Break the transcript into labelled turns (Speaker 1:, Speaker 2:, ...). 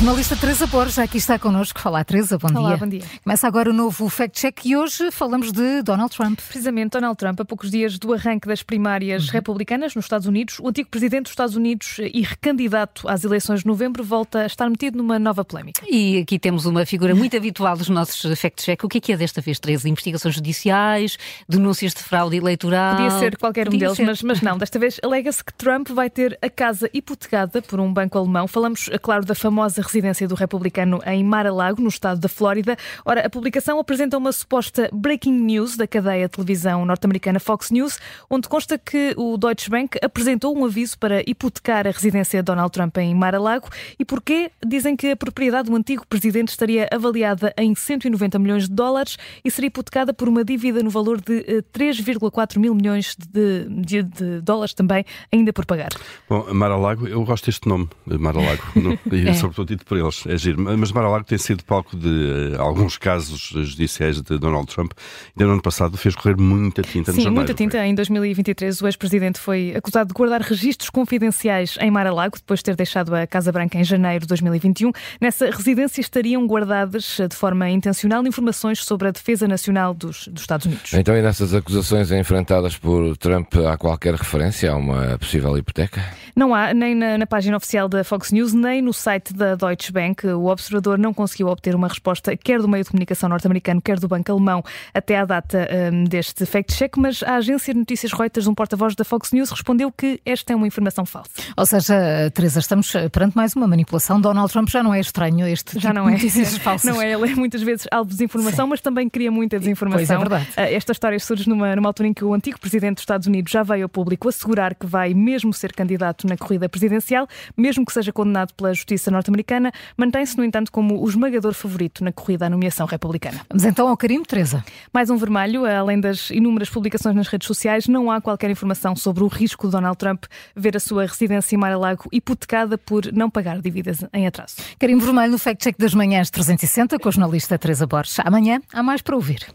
Speaker 1: jornalista Teresa Borges aqui está connosco. Olá, Teresa, bom
Speaker 2: Olá,
Speaker 1: dia.
Speaker 2: bom dia.
Speaker 1: Começa agora o novo Fact Check e hoje falamos de Donald Trump.
Speaker 2: Precisamente, Donald Trump, a poucos dias do arranque das primárias
Speaker 1: Uhum.
Speaker 2: republicanas nos Estados Unidos, o antigo presidente dos Estados Unidos e recandidato às eleições de novembro volta a estar metido numa nova polémica.
Speaker 1: E aqui temos uma figura muito habitual dos nossos Fact Check. O que é que é desta vez, Teresa? Investigações judiciais, denúncias de fraude eleitoral?
Speaker 2: Podia ser qualquer um
Speaker 1: Podia
Speaker 2: deles, mas, mas não. Desta vez alega-se que Trump vai ter a casa hipotecada por um banco alemão. Falamos, é claro, da famosa residência do republicano em Mar-a-Lago, no estado da Flórida. Ora, a publicação apresenta uma suposta breaking news da cadeia de televisão norte-americana Fox News, onde consta que o Deutsche Bank apresentou um aviso para hipotecar a residência de Donald Trump em Mar-a-Lago. E porquê? Dizem que a propriedade do antigo presidente estaria avaliada em 190 milhões de dólares e seria hipotecada por uma dívida no valor de eh, 3,4 mil milhões de, de- de dólares também ainda por pagar.
Speaker 3: Bom, Mar-a-Lago, eu gosto deste nome, Mar-a-Lago, e
Speaker 1: É.
Speaker 3: sobretudo por eles, é giro. Mas Mar-a-Lago tem sido palco de eh, alguns casos judiciais de Donald Trump. Ainda no ano passado fez correr muita tinta no
Speaker 2: Sim, muita
Speaker 3: foi?
Speaker 2: tinta. Em 2023, o ex-presidente foi acusado de guardar registros confidenciais em Mar-a-Lago, depois de ter deixado a Casa Branca em janeiro de 2021. Nessa residência estariam guardadas eh, de forma intencional informações sobre a defesa nacional dos, dos Estados Unidos.
Speaker 4: Então, e nessas acusações enfrentadas por Trump, há qualquer referência a uma possível hipoteca?
Speaker 2: Não há, nem na, na página oficial da Fox News, nem no site da Deutsche Bank. O observador não conseguiu obter uma resposta, quer do meio de comunicação norte-americano, quer do banco alemão, até à data hum, deste fact-check, mas a agência de notícias Reuters, um porta-voz da Fox News, respondeu que esta é uma informação falsa.
Speaker 1: Ou seja, Teresa, estamos perante mais uma manipulação. Donald Trump já não é estranho este
Speaker 2: Já
Speaker 1: tipo
Speaker 2: não é.
Speaker 1: notícias falsas.
Speaker 2: Não é, ele é muitas vezes alvo de desinformação, mas também cria muita desinformação.
Speaker 1: Pois é verdade.
Speaker 2: Ah, Esta história surge numa, numa altura em que o antigo presidente dos Estados Unidos já veio ao público assegurar que vai mesmo ser candidato na corrida presidencial, mesmo que seja condenado pela justiça norte-americana, mantém-se, no entanto, como o esmagador favorito na corrida à nomeação republicana.
Speaker 1: Vamos então ao carimbo, Teresa.
Speaker 2: Mais um vermelho, além das inúmeras publicações nas redes sociais, não há qualquer informação sobre o risco de Donald Trump ver a sua residência em Mar-a-Lago hipotecada por não pagar dívidas em atraso.
Speaker 1: Carimbo vermelho no Fact Check das manhãs 360 com a jornalista Teresa Borges. Amanhã há mais para ouvir.